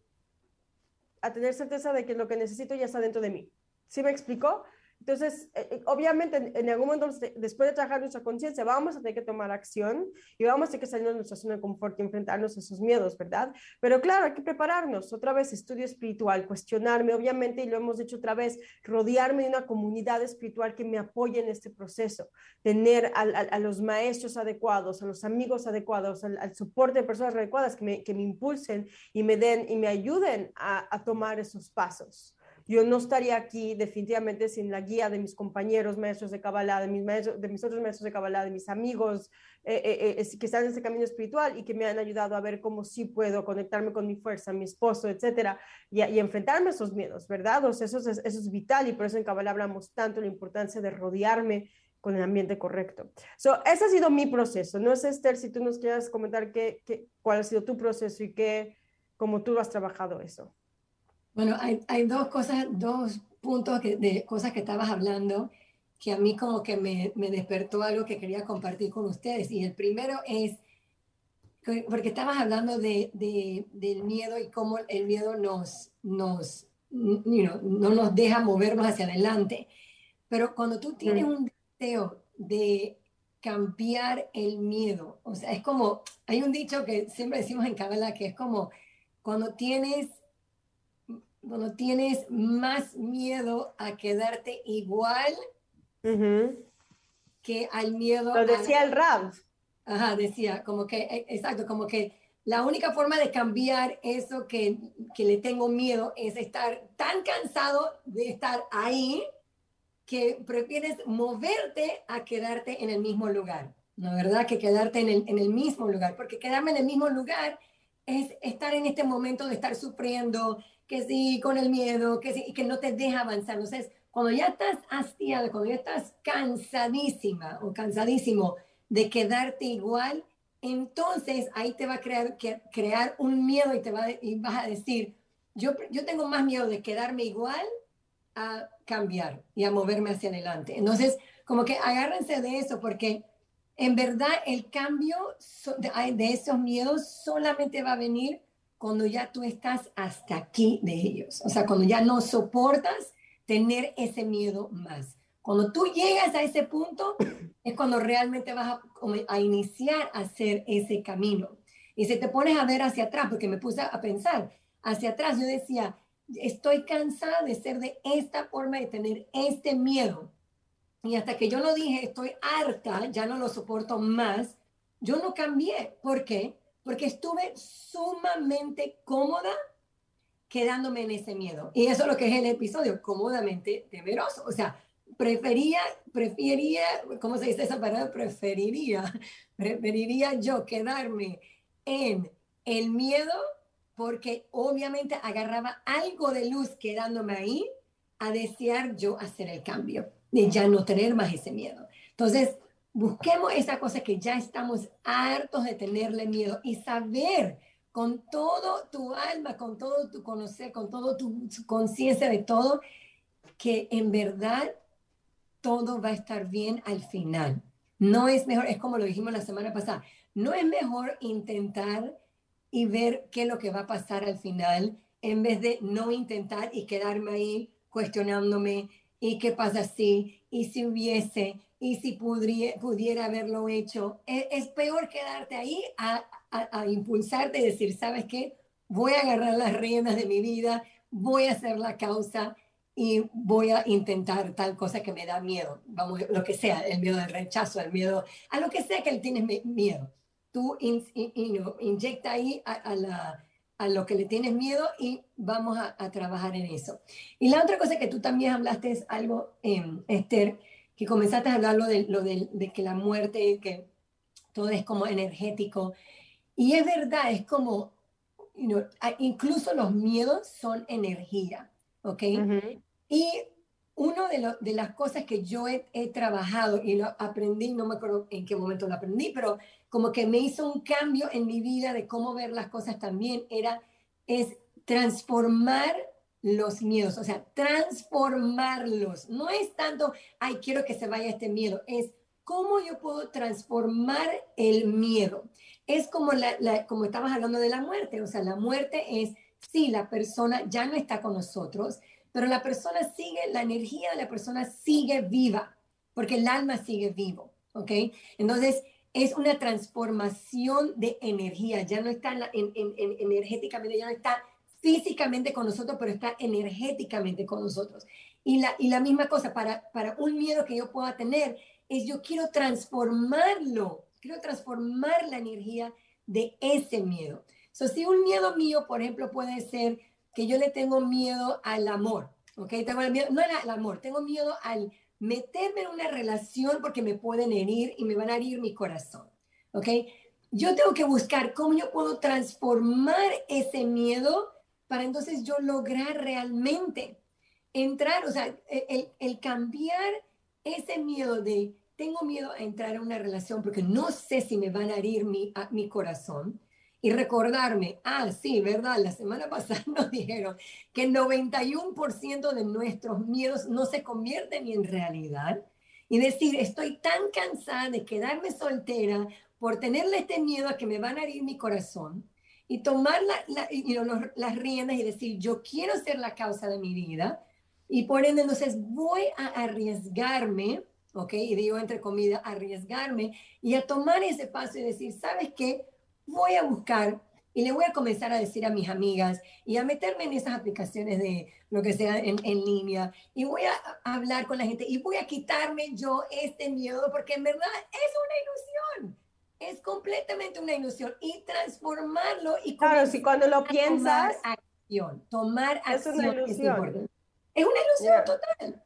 a tener certeza de que lo que necesito ya está dentro de mí? ¿Sí me explicó? Entonces, eh, eh, obviamente, en, algún momento, después de trabajar nuestra conciencia, vamos a tener que tomar acción y vamos a tener que salir de nuestra zona de confort y enfrentarnos a esos miedos, ¿verdad? Pero claro, hay que prepararnos. Otra vez, estudio espiritual, cuestionarme, obviamente, y lo hemos dicho otra vez, rodearme de una comunidad espiritual que me apoye en este proceso, tener a, a, los maestros adecuados, a los amigos adecuados, al, al soporte de personas adecuadas que me, que me, impulsen y me den y me ayuden a, a tomar esos pasos yo no estaría aquí definitivamente sin la guía de mis compañeros maestros de Kabbalah, de mis, otros maestros de Kabbalah, de mis amigos eh, eh, eh que están en ese camino espiritual y que me han ayudado a ver cómo sí puedo conectarme con mi fuerza, mi esposo, etcétera, y, enfrentarme a esos miedos, ¿verdad? O sea, eso, es, vital y por eso en Kabbalah hablamos tanto de la importancia de rodearme con el ambiente correcto. So, ese ha sido mi proceso. No es Esther, si tú nos quieres comentar qué, cuál ha sido tu proceso y qué, cómo tú has trabajado eso. Bueno, hay, hay dos cosas, dos puntos que, de cosas que estabas hablando que a mí como que me, me, despertó algo que quería compartir con ustedes. Y el primero es, porque estabas hablando de, de, del miedo y cómo el miedo nos, nos you know, no nos deja movernos hacia adelante. Pero cuando tú tienes un deseo de cambiar el miedo, o sea, es como, hay un dicho que siempre decimos en Kabbalah que es como cuando tienes cuando tienes más miedo a quedarte igual que al miedo. Lo decía el Rab. Ajá, decía, como que, e, exacto, como que la única forma de cambiar eso que, que le tengo miedo es estar tan cansado de estar ahí que prefieres moverte a quedarte en el mismo lugar, ¿no verdad? Que quedarte en el, en el mismo lugar, porque quedarme en el mismo lugar es estar en este momento de estar sufriendo, que sí, con el miedo, que sí, y que no te deja avanzar. Entonces, cuando ya estás hastiado, cuando ya estás cansadísima o cansadísimo de quedarte igual, entonces ahí te va a crear, crear un miedo y, te va, y vas a decir, yo, yo tengo más miedo de quedarme igual a cambiar y a moverme hacia adelante. Entonces, como que agárrense de eso porque en verdad el cambio de, esos miedos solamente va a venir cuando ya tú estás hasta aquí de ellos. O sea, cuando ya no soportas tener ese miedo más. Cuando tú llegas a ese punto es cuando realmente vas a, a iniciar a hacer ese camino. Y si te pones a ver hacia atrás, porque me puse a pensar hacia atrás, yo decía, estoy cansada de ser de esta forma, de tener este miedo. Y hasta que yo no dije, estoy harta, ya no lo soporto más, yo no cambié. ¿Por qué? Porque estuve sumamente cómoda quedándome en ese miedo. Y eso es lo que es el episodio, cómodamente temeroso. O sea, prefería, prefería, ¿cómo se dice esa palabra? Preferiría, preferiría yo quedarme en el miedo porque obviamente agarraba algo de luz quedándome ahí a desear yo hacer el cambio, de ya no tener más ese miedo. Entonces, busquemos esa cosa que ya estamos hartos de tenerle miedo y saber con todo tu alma, con todo tu conocer, con todo tu conciencia de todo, que en verdad todo va a estar bien al final. No es mejor, es como lo dijimos la semana pasada, no es mejor intentar y ver qué es lo que va a pasar al final, en vez de no intentar y quedarme ahí cuestionándome, ¿y qué pasa si? ¿Y si hubiese? ¿Y si pudiera, pudiera haberlo hecho? Es, es peor quedarte ahí a, a, a, impulsarte decir, ¿sabes qué? Voy a agarrar las riendas de mi vida, voy a hacer la causa y voy a intentar tal cosa que me da miedo, vamos, lo que sea, el miedo del rechazo, el miedo, a lo que sea que tienes miedo tú inyecta ahí a, la, a, lo que le tienes miedo y vamos a, trabajar en eso. Y la otra cosa que tú también hablaste es algo, eh, Esther, que comenzaste a hablar de, lo de, de, que la muerte, que todo es como energético. Y es verdad, es como, incluso los miedos son energía, ¿ok? Y una de, de, las cosas que yo he, he, trabajado y lo aprendí, no me acuerdo en qué momento lo aprendí, pero como que me hizo un cambio en mi vida de cómo ver las cosas también, era, es transformar los miedos, o sea, transformarlos. No es tanto, ay, quiero que se vaya este miedo, es cómo yo puedo transformar el miedo. Es como, la, como estabas hablando de la muerte, o sea, la muerte es, sí, la persona ya no está con nosotros, pero la persona sigue, la energía de la persona sigue viva, porque el alma sigue vivo, ¿ok? Entonces, es una transformación de energía, ya no está en, energéticamente, ya no está físicamente con nosotros, pero está energéticamente con nosotros. Y la, y la misma cosa, para, para un miedo que yo pueda tener, es yo quiero transformarlo, quiero transformar la energía de ese miedo. So, si un miedo mío, por ejemplo, puede ser que yo le tengo miedo al amor, ¿ok? Tengo miedo, no al amor, tengo miedo al meterme en una relación porque me pueden herir y me van a herir mi corazón. ¿Ok? Yo tengo que buscar cómo yo puedo transformar ese miedo para entonces yo lograr realmente entrar, o sea, el, cambiar ese miedo de tengo miedo a entrar en una relación porque no sé si me van a herir mi, a, mi corazón y recordarme, ah, sí, ¿verdad? La semana pasada nos dijeron que el 91% de nuestros miedos no se convierten en realidad. Y decir, estoy tan cansada de quedarme soltera por tenerle este miedo a que me van a herir mi corazón y tomar la, las riendas y decir, yo quiero ser la causa de mi vida. Y por ende, entonces voy a arriesgarme, ¿ok? Y digo entre comillas, arriesgarme y a tomar ese paso y decir, ¿sabes qué? voy a buscar Y le voy a comenzar a decir a mis amigas y a meterme en esas aplicaciones de lo que sea en, en línea. Y voy a hablar con la gente y voy a quitarme yo este miedo porque en verdad es una ilusión. Es completamente una ilusión. Y transformarlo y... Claro, si cuando lo piensas... Tomar acción. Tomar acción. Es una ilusión. Es, una ilusión total.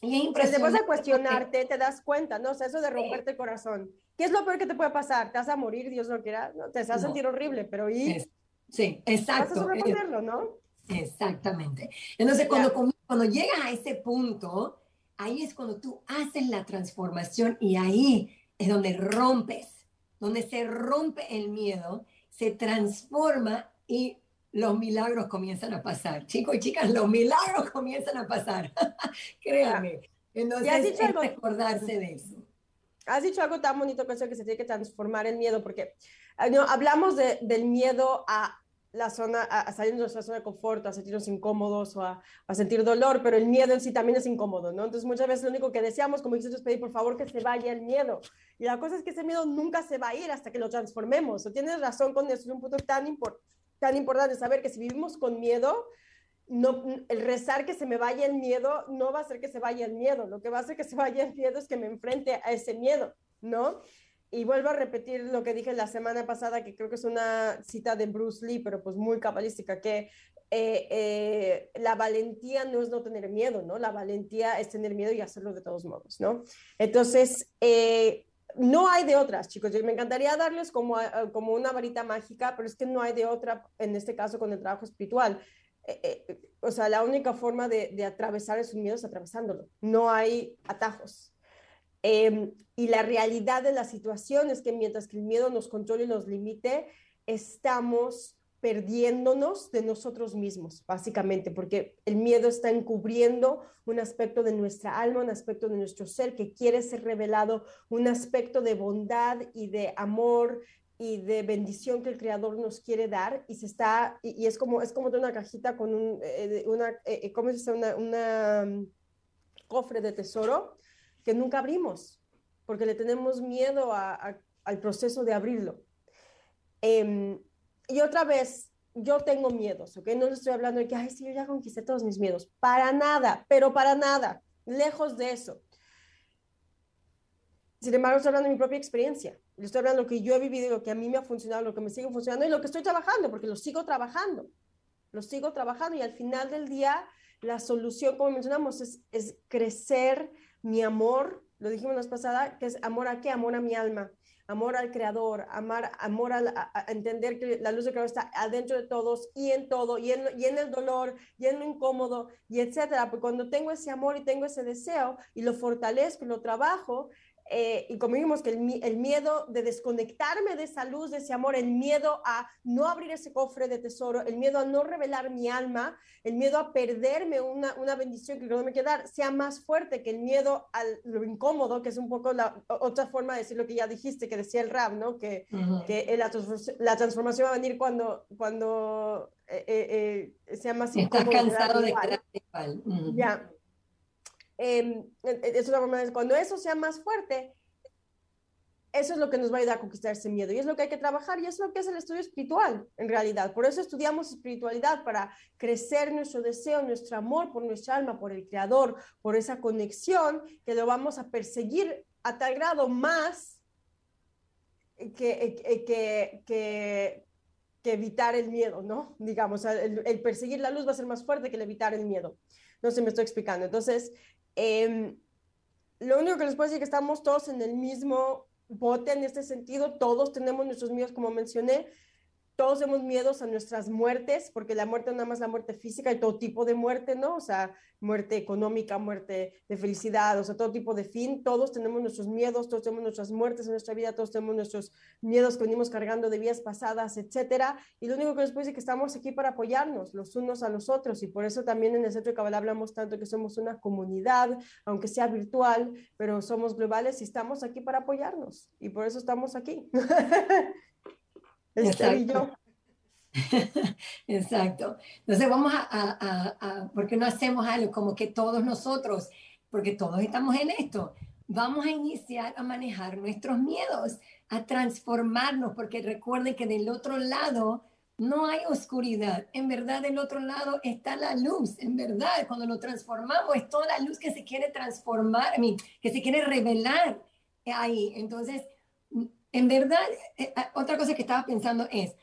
Y es impresionante. Después de cuestionarte, te das cuenta, ¿no? O sea, eso de romperte el corazón. ¿Qué es lo peor que te puede pasar? ¿Te vas a morir, Dios lo quiera? No, te vas a sentir horrible, pero ¿y? sí, exacto. Vas a ¿no? Exactamente. Entonces, cuando, cuando llegas a ese punto, ahí es cuando tú haces la transformación y ahí es donde rompes, donde se rompe el miedo, se transforma y los milagros comienzan a pasar. Chicos y chicas, los milagros comienzan a pasar. Créanme. Entonces, has dicho es recordarse de eso. Has dicho algo tan bonito que que se tiene que transformar en miedo, porque no, hablamos de, del miedo a la zona, a, salir de nuestra zona de confort, a sentirnos incómodos o a, a, sentir dolor, pero el miedo en sí también es incómodo, ¿no? Entonces muchas veces lo único que deseamos, como dices, es pedir por favor que se vaya el miedo. Y la cosa es que ese miedo nunca se va a ir hasta que lo transformemos. O tienes razón con eso, es un punto tan importante tan importante saber que si vivimos con miedo, no, el rezar que se me vaya el miedo no va a hacer que se vaya el miedo. Lo que va a hacer que se vaya el miedo es que me enfrente a ese miedo, ¿no? Y vuelvo a repetir lo que dije la semana pasada, que creo que es una cita de Bruce Lee, pero pues muy cabalística, que eh, eh, la valentía no es no tener miedo, ¿no? La valentía es tener miedo y hacerlo de todos modos, ¿no? Entonces, eh, no hay de otras, chicos. me encantaría darles como, como una varita mágica, pero es que no hay de otra, en este caso con el trabajo espiritual. Eh, eh, o sea, la única forma de, de, atravesar esos miedos es atravesándolo. No hay atajos. Em, y la realidad de la situación es que mientras que el miedo nos controle y nos limite, estamos perdiéndonos de nosotros mismos, básicamente, porque el miedo está encubriendo un aspecto de nuestra alma, un aspecto de nuestro ser que quiere ser revelado, un aspecto de bondad y de amor y de bendición que el creador nos quiere dar y se está y, es como es como de una cajita con un eh, una eh, eh, cómo se una, una mm, cofre de tesoro que nunca abrimos porque le tenemos miedo al proceso de abrirlo eh, y otra vez, yo tengo miedos, ¿ok? No les estoy hablando de que, ay, sí, yo ya conquisté todos mis miedos. Para nada, pero para nada, lejos de eso. Sin embargo, estoy hablando de mi propia experiencia. Le estoy hablando de lo que yo he vivido, lo que a mí me ha funcionado, lo que me sigue funcionando y lo que estoy trabajando, porque lo sigo trabajando. Lo sigo trabajando y al final del día, la solución, como mencionamos, es crecer mi amor. Lo dijimos la pasada, que es amor a qué? Amor a mi alma amor al creador, amar, amor a, entender que la luz del creador está adentro de todos y en todo, y en, y en el dolor, y en lo incómodo, y etcétera. Porque cuando tengo ese amor y tengo ese deseo y lo fortalezco lo trabajo, eh, y como vimos que el, miedo de desconectarme de esa luz, de ese amor, el miedo a no abrir ese cofre de tesoro, el miedo a no revelar mi alma, el miedo a perderme una, una bendición que no me quiere dar, sea más fuerte que el miedo a lo incómodo, que es un poco la otra forma de decir lo que ya dijiste, que decía el rap, ¿no? Que, que la, la, transformación va a venir cuando, cuando eh, eh, sea más incómodo. Estás cansado de quedar igual. Ya. Em, es una forma de, cuando eso sea más fuerte, eso es lo que nos va a ayudar a conquistar ese miedo y es lo que hay que trabajar y es lo que es el estudio espiritual en realidad. Por eso estudiamos espiritualidad, para crecer nuestro deseo, nuestro amor por nuestra alma, por el Creador, por esa conexión que lo vamos a perseguir a tal grado más que, que, que, que evitar el miedo, ¿no? Digamos, el, el, perseguir la luz va a ser más fuerte que el evitar el miedo. No se me estoy explicando. Entonces, Em, lo único que les puedo decir es que estamos todos en el mismo bote en este sentido, todos tenemos nuestros miedos, como mencioné, todos tenemos miedos a nuestras muertes, porque la muerte no nada más la muerte física, hay todo tipo de muerte, ¿no? O sea, muerte económica, muerte de felicidad, o sea, todo tipo de fin. Todos tenemos nuestros miedos, todos tenemos nuestras muertes en nuestra vida, todos tenemos nuestros miedos que venimos cargando de vidas pasadas, etcétera. Y lo único que les puedo decir es que estamos aquí para apoyarnos los unos a los otros. Y por eso también en el Centro de Cabal hablamos tanto que somos una comunidad, aunque sea virtual, pero somos globales y estamos aquí para apoyarnos. Y por eso estamos aquí. Exacto. Exacto. Entonces vamos a, a, a, ¿por qué no hacemos algo como que todos nosotros, porque todos estamos en esto, vamos a iniciar a manejar nuestros miedos, a transformarnos, porque recuerden que del otro lado no hay oscuridad. En verdad, del otro lado está la luz. En verdad, cuando lo transformamos, es toda la luz que se quiere transformar, que se quiere revelar ahí. Entonces, en verdad, eh, eh, otra cosa que estaba pensando es,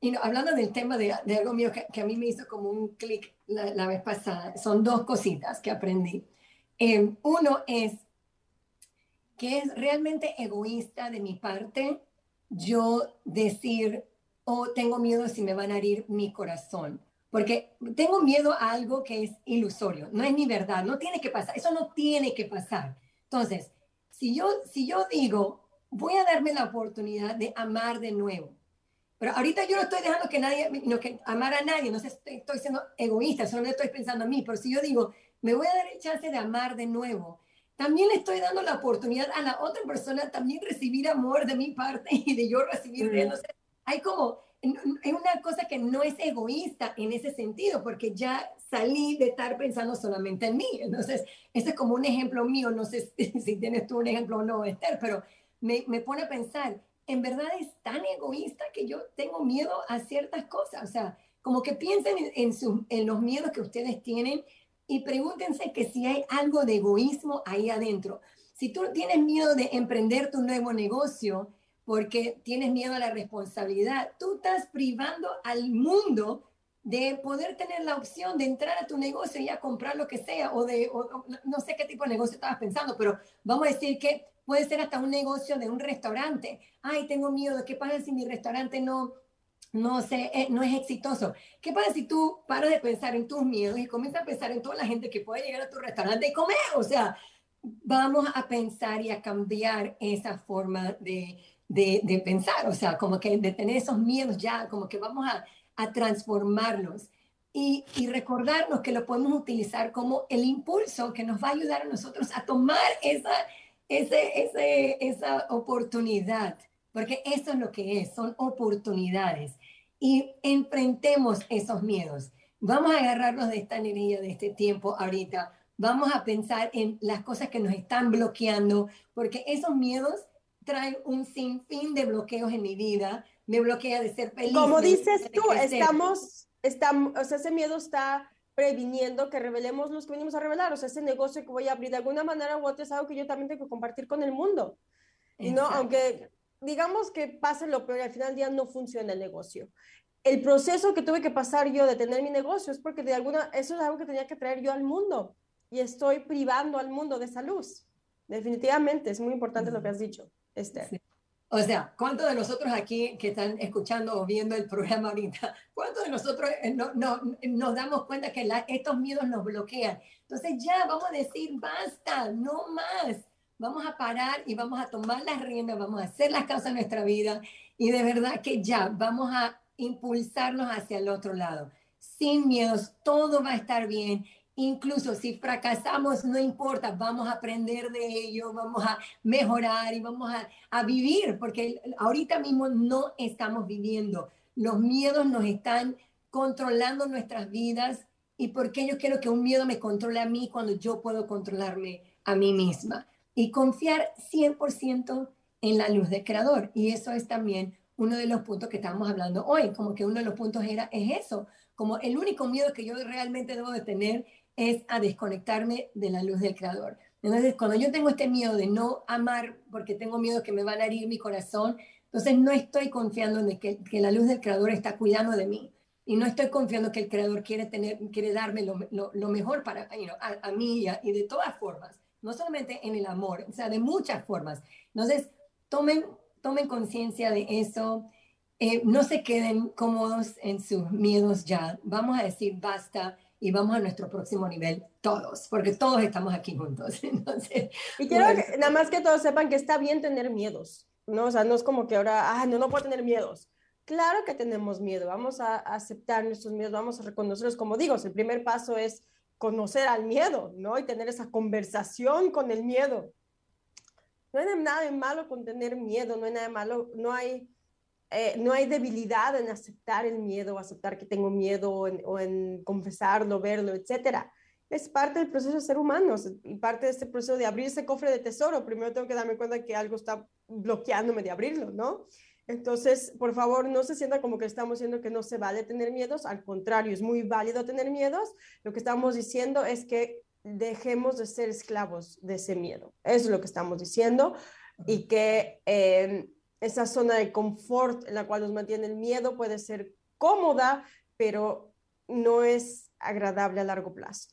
y hablando del tema de, algo mío que, a mí me hizo como un clic la, vez pasada, son dos cositas que aprendí. Eh, uno es que es realmente egoísta de mi parte yo decir, oh, tengo miedo si me van a herir mi corazón, porque tengo miedo a algo que es ilusorio, no es mi verdad, no tiene que pasar, eso no tiene que pasar. Entonces, si yo, si yo digo, voy a darme la oportunidad de amar de nuevo, pero ahorita yo no estoy dejando que nadie, no que amar a nadie, no sé, estoy, estoy siendo egoísta, solo estoy pensando a mí, pero si yo digo, me voy a dar el chance de amar de nuevo, también le estoy dando la oportunidad a la otra persona también recibir amor de mi parte y de yo recibir de él. hay como, hay una cosa que no es egoísta en ese sentido, porque ya salí de estar pensando solamente en mí. Entonces, ese es como un ejemplo mío, no sé si, tienes tú un ejemplo o no, Esther, pero me, me pone a pensar, en verdad es tan egoísta que yo tengo miedo a ciertas cosas. O sea, como que piensen en, en, en los miedos que ustedes tienen y pregúntense que si hay algo de egoísmo ahí adentro. Si tú tienes miedo de emprender tu nuevo negocio porque tienes miedo a la responsabilidad, tú estás privando al mundo de poder tener la opción de entrar a tu negocio y a comprar lo que sea, o de, no sé qué tipo de negocio estabas pensando, pero vamos a decir que puede ser hasta un negocio de un restaurante. Ay, tengo miedo, ¿qué pasa si mi restaurante no, no, sé, eh, no es exitoso. ¿Qué pasa si tú paras de pensar en tus miedos y comienzas a pensar en toda la gente que puede llegar a tu restaurante y comer? O sea, vamos a pensar y a cambiar esa forma de, de, pensar, o sea, como que de tener esos miedos ya, como que vamos a, a transformarlos. Y, y, recordarnos que lo podemos utilizar como el impulso que nos va a ayudar a nosotros a tomar esa, ese, ese, esa oportunidad porque eso es lo que es, son oportunidades. Y enfrentemos esos miedos. Vamos a agarrarnos de esta energía, de este tiempo ahorita. Vamos a pensar en las cosas que nos están bloqueando, porque esos miedos traen un sinfín de bloqueos en mi vida. Me bloquea de ser feliz. Como dices tú, estamos, estamos, o sea, ese miedo está previniendo que revelemos los que venimos a revelar, o sea, ese negocio que voy a abrir de alguna manera u otra es algo que yo también tengo que compartir con el mundo. Y no, aunque digamos que pase lo peor al final del día no funciona el negocio. El proceso que tuve que pasar yo de tener mi negocio es porque de alguna, eso es algo que tenía que traer yo al mundo y estoy privando al mundo de esa luz. Definitivamente, es muy importante lo que has dicho, Esther. O sea, ¿cuántos de nosotros aquí que están escuchando o viendo el programa ahorita, cuántos de nosotros eh, no, no, nos damos cuenta que estos miedos nos bloquean? Entonces ya vamos a decir, basta, no más vamos a parar y vamos a tomar las riendas, vamos a hacer las cosas de nuestra vida y de verdad que ya vamos a impulsarnos hacia el otro lado. Sin miedos, todo va a estar bien. Incluso si fracasamos, no importa, vamos a aprender de ello, vamos a mejorar y vamos a, a vivir, porque ahorita mismo no estamos viviendo. Los miedos nos están controlando nuestras vidas y porque yo quiero que un miedo me controle a mí cuando yo puedo controlarme a mí misma y confiar 100% en la luz del creador. Y eso es también uno de los puntos que estamos hablando hoy, como que uno de los puntos era, es eso, como el único miedo que yo realmente debo de tener es a desconectarme de la luz del creador. Entonces, cuando yo tengo este miedo de no amar porque tengo miedo que me van a herir mi corazón, entonces no estoy confiando en que, que la luz del creador está cuidando de mí. Y no estoy confiando que el creador quiere, tener, quiere darme lo, lo, mejor para a, mí y de todas formas no solamente en el amor, o sea, de muchas formas. Entonces, tomen, tomen conciencia de eso, eh, no se queden cómodos en sus miedos ya, vamos a decir basta y vamos a nuestro próximo nivel todos, porque todos estamos aquí juntos. Entonces, y quiero que, nada más que todos sepan que está bien tener miedos, ¿no? O sea, no es como que ahora, ah, no, no puedo tener miedos. Claro que tenemos miedo, vamos a aceptar nuestros miedos, vamos a reconocerlos como digo, el primer paso es conocer al miedo, ¿no? Y tener esa conversación con el miedo. No hay nada de malo con tener miedo, no hay nada de malo, no hay, eh, no hay debilidad en aceptar el miedo, aceptar que tengo miedo o en, confesarlo, verlo, etc. es parte del proceso de ser humano y parte de este proceso de abrir ese cofre de tesoro. Primero tengo que darme cuenta que algo está bloqueándome de abrirlo, ¿no? Entonces, por favor, no se sienta como que estamos diciendo que no se vale tener miedos, al contrario, es muy válido tener miedos. Lo que estamos diciendo es que dejemos de ser esclavos de ese miedo. Eso es lo que estamos diciendo y que eh, esa zona de confort en la cual nos mantiene el miedo puede ser cómoda, pero no es agradable a largo plazo.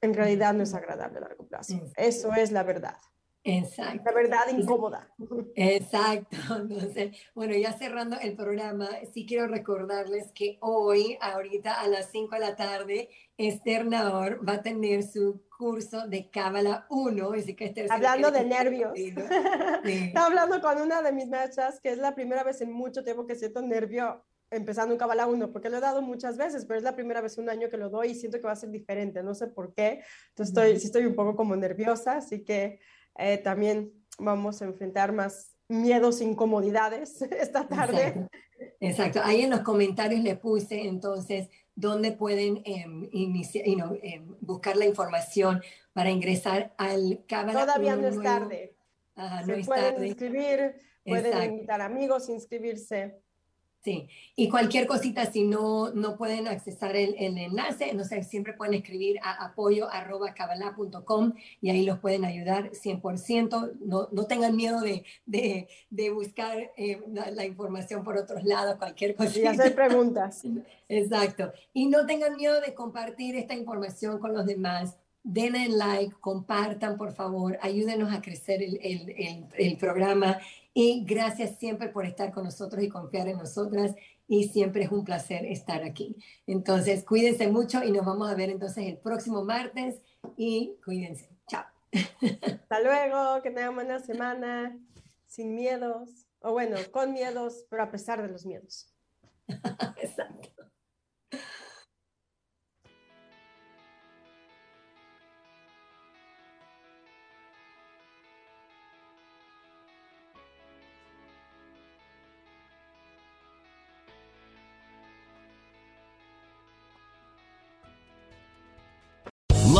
En realidad no es agradable a largo plazo. Eso es la verdad. Exacto. La verdad incómoda. Exacto. Entonces, bueno, ya cerrando el programa, sí quiero recordarles que hoy, ahorita a las 5 de la tarde, Esther Naor va a tener su curso de Cábala 1. Así que Esther hablando de nervios. Estaba hablando con una de mis maestras que es la primera vez en mucho tiempo que siento nervio empezando en Cábala 1, porque lo he dado muchas veces, pero es la primera vez un año que lo doy y siento que va a ser diferente, no sé por qué. Entonces estoy, sí estoy un poco como nerviosa, así que eh, también vamos a enfrentar más miedos, incomodidades esta tarde. Exacto. Ahí en los comentarios le puse entonces dónde pueden em, iniciar, em, buscar la información para ingresar al Cábala. Todavía no es tarde. Se pueden inscribir, pueden invitar amigos, inscribirse. Sí, y cualquier cosita, si no, no pueden accesar el, el enlace, no sé, siempre pueden escribir a apoyo arroba y ahí los pueden ayudar 100%. No, no tengan miedo de, de, de buscar eh, la, información por otros lados, cualquier cosa. Y hacer preguntas. Exacto. Y no tengan miedo de compartir esta información con los demás denle like, compartan por favor, ayúdenos a crecer el, el, el, programa y gracias siempre por estar con nosotros y confiar en nosotras y siempre es un placer estar aquí. Entonces, cuídense mucho y nos vamos a ver entonces el próximo martes y cuídense. Chao. Hasta luego, que tengan buena semana, sin miedos, o bueno, con miedos, pero a pesar de los miedos. Exacto.